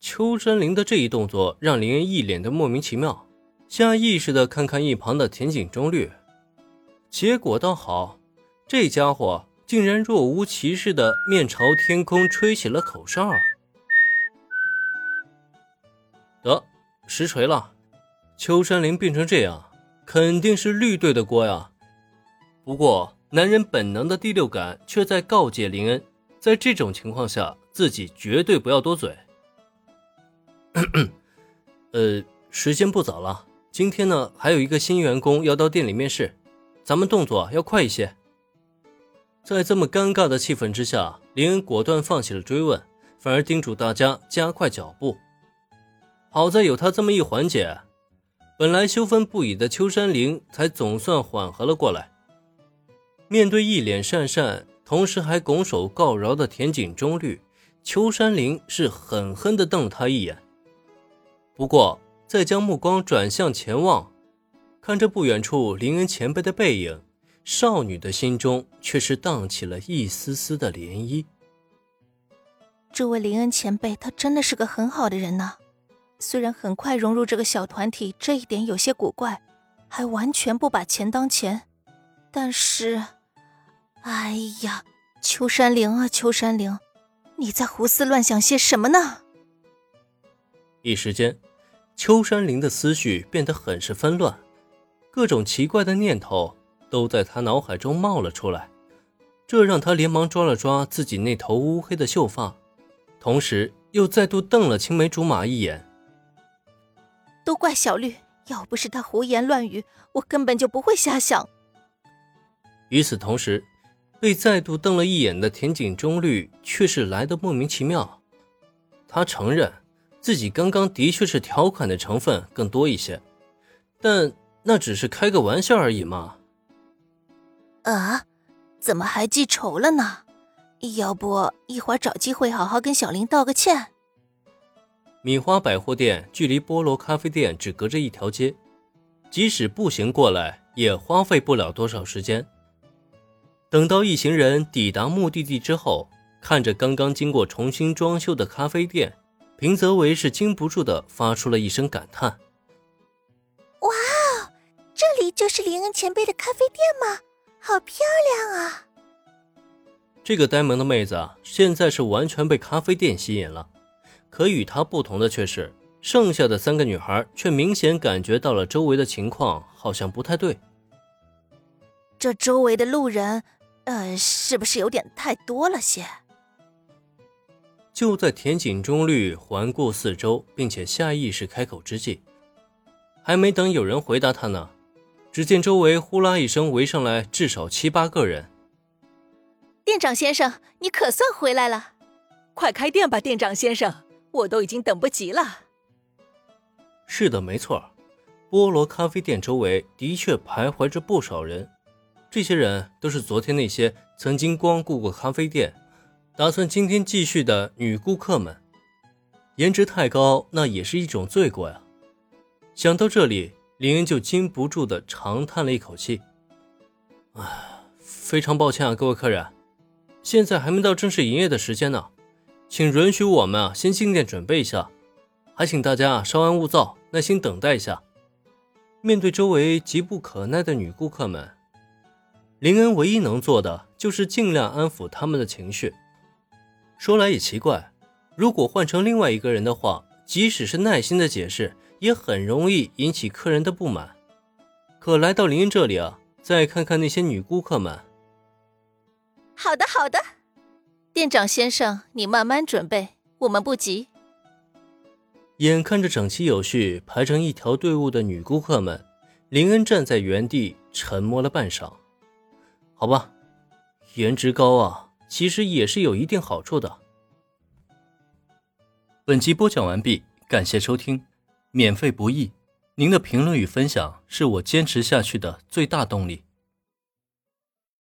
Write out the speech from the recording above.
秋山林的这一动作让林恩一脸的莫名其妙，下意识的看看一旁的田井中律，结果倒好，这家伙竟然若无其事的面朝天空吹起了口哨。得，实锤了，秋山林变成这样，肯定是绿队的锅呀。不过，男人本能的第六感却在告诫林恩，在这种情况下，自己绝对不要多嘴。呃，时间不早了，今天呢还有一个新员工要到店里面试，咱们动作要快一些。在这么尴尬的气氛之下，林恩果断放弃了追问，反而叮嘱大家加快脚步。好在有他这么一缓解，本来羞愤不已的秋山林才总算缓和了过来。面对一脸讪讪，同时还拱手告饶的田井中律，秋山林是狠狠地瞪了他一眼。不过，再将目光转向前望，看着不远处林恩前辈的背影，少女的心中却是荡起了一丝丝的涟漪。这位林恩前辈，他真的是个很好的人呢。虽然很快融入这个小团体，这一点有些古怪，还完全不把钱当钱，但是，哎呀，秋山灵啊，秋山灵，你在胡思乱想些什么呢？一时间。秋山林的思绪变得很是纷乱，各种奇怪的念头都在他脑海中冒了出来，这让他连忙抓了抓自己那头乌黑的秀发，同时又再度瞪了青梅竹马一眼。都怪小绿，要不是他胡言乱语，我根本就不会瞎想。与此同时，被再度瞪了一眼的田井中绿却是来的莫名其妙，他承认。自己刚刚的确是条款的成分更多一些，但那只是开个玩笑而已嘛。啊，怎么还记仇了呢？要不一会儿找机会好好跟小林道个歉。米花百货店距离菠萝咖啡店只隔着一条街，即使步行过来也花费不了多少时间。等到一行人抵达目的地之后，看着刚刚经过重新装修的咖啡店。平泽唯是禁不住的发出了一声感叹：“哇哦，这里就是林恩前辈的咖啡店吗？好漂亮啊！”这个呆萌的妹子啊，现在是完全被咖啡店吸引了。可与她不同的却是，剩下的三个女孩却明显感觉到了周围的情况好像不太对。这周围的路人，呃，是不是有点太多了些？就在田井中律环顾四周，并且下意识开口之际，还没等有人回答他呢，只见周围呼啦一声围上来至少七八个人。店长先生，你可算回来了！快开店吧，店长先生，我都已经等不及了。是的，没错，菠萝咖啡店周围的确徘徊着不少人，这些人都是昨天那些曾经光顾过咖啡店。打算今天继续的女顾客们，颜值太高，那也是一种罪过呀。想到这里，林恩就禁不住的长叹了一口气：“唉，非常抱歉啊，各位客人，现在还没到正式营业的时间呢，请允许我们啊先进店准备一下，还请大家稍安勿躁，耐心等待一下。”面对周围急不可耐的女顾客们，林恩唯一能做的就是尽量安抚他们的情绪。说来也奇怪，如果换成另外一个人的话，即使是耐心的解释，也很容易引起客人的不满。可来到林恩这里啊，再看看那些女顾客们。好的，好的，店长先生，你慢慢准备，我们不急。眼看着整齐有序排成一条队伍的女顾客们，林恩站在原地沉默了半晌。好吧，颜值高啊。其实也是有一定好处的。本集播讲完毕，感谢收听，免费不易，您的评论与分享是我坚持下去的最大动力。